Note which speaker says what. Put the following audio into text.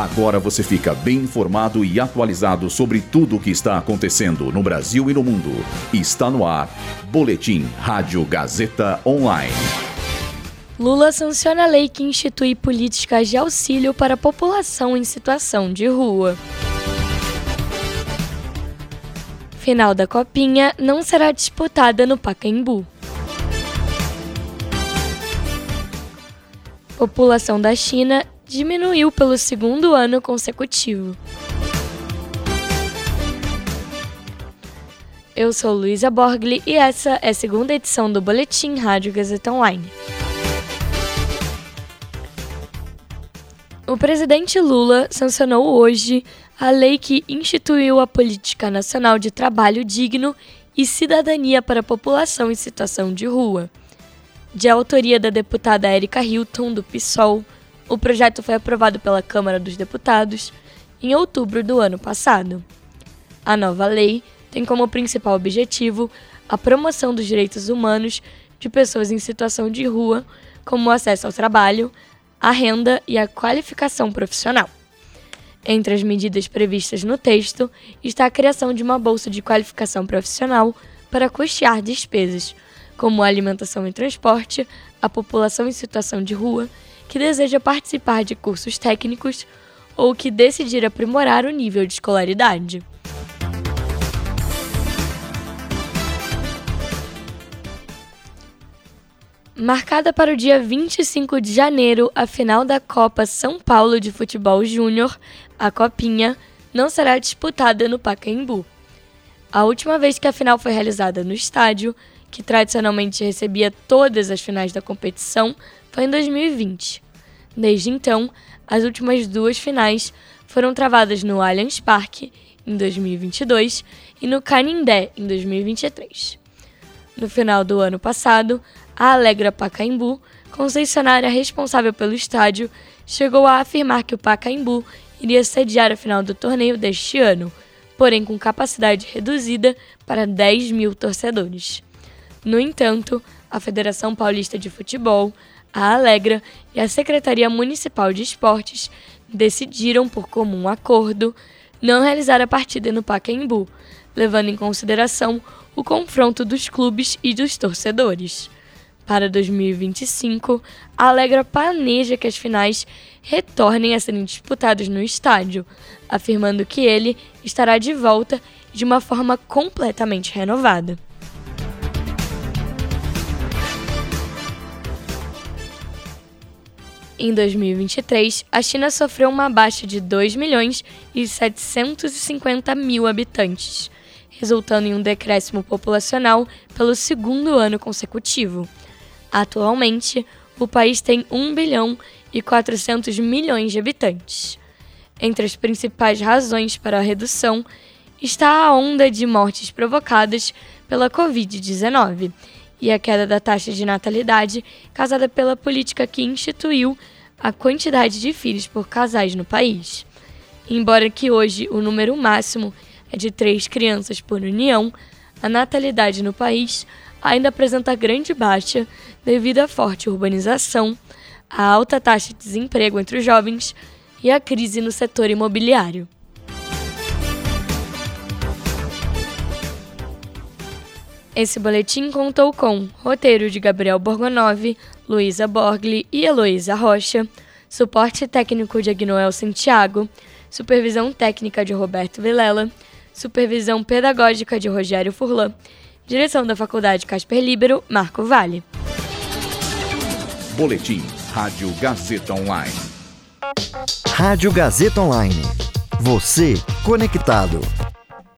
Speaker 1: Agora você fica bem informado e atualizado sobre tudo o que está acontecendo no Brasil e no mundo. Está no ar. Boletim Rádio Gazeta Online.
Speaker 2: Lula sanciona a lei que institui políticas de auxílio para a população em situação de rua. Final da Copinha não será disputada no Pacaembu. População da China diminuiu pelo segundo ano consecutivo. Eu sou Luísa Borgli e essa é a segunda edição do Boletim Rádio Gazeta Online. O presidente Lula sancionou hoje a lei que instituiu a Política Nacional de Trabalho Digno e Cidadania para a População em Situação de Rua. De autoria da deputada Erika Hilton, do PSOL, o projeto foi aprovado pela Câmara dos Deputados em outubro do ano passado. A nova lei tem como principal objetivo a promoção dos direitos humanos de pessoas em situação de rua, como o acesso ao trabalho, à renda e à qualificação profissional. Entre as medidas previstas no texto está a criação de uma bolsa de qualificação profissional para custear despesas, como alimentação e transporte, à população em situação de rua que deseja participar de cursos técnicos ou que decidir aprimorar o nível de escolaridade. Marcada para o dia 25 de janeiro, a final da Copa São Paulo de Futebol Júnior, a Copinha, não será disputada no Pacaembu. A última vez que a final foi realizada no estádio, que tradicionalmente recebia todas as finais da competição, foi em 2020. Desde então, as últimas duas finais foram travadas no Allianz Parque, em 2022, e no Canindé, em 2023. No final do ano passado, a Alegra Pacaembu, concessionária responsável pelo estádio, chegou a afirmar que o Pacaembu iria sediar a final do torneio deste ano, porém com capacidade reduzida para 10 mil torcedores. No entanto, a Federação Paulista de Futebol, a Alegra e a Secretaria Municipal de Esportes decidiram, por comum acordo, não realizar a partida no Pacaembu, levando em consideração o confronto dos clubes e dos torcedores. Para 2025, a Alegra planeja que as finais retornem a serem disputadas no estádio, afirmando que ele estará de volta de uma forma completamente renovada. Em 2023, a China sofreu uma baixa de 2 milhões e 750 mil habitantes, resultando em um decréscimo populacional pelo segundo ano consecutivo. Atualmente, o país tem 1 bilhão e 400 milhões de habitantes. Entre as principais razões para a redução está a onda de mortes provocadas pela Covid-19 e a queda da taxa de natalidade causada pela política que instituiu a quantidade de filhos por casais no país. Embora que hoje o número máximo é de três crianças por união, a natalidade no país ainda apresenta grande baixa devido à forte urbanização, à alta taxa de desemprego entre os jovens e à crise no setor imobiliário. Esse boletim contou com roteiro de Gabriel Borgonov, Luísa Borgli e Heloísa Rocha, suporte técnico de Agnoel Santiago, supervisão técnica de Roberto Vilela, supervisão pedagógica de Rogério Furlan, direção da Faculdade Casper Libero, Marco Vale.
Speaker 1: Boletim Rádio Gazeta Online.
Speaker 3: Rádio Gazeta Online. Você conectado.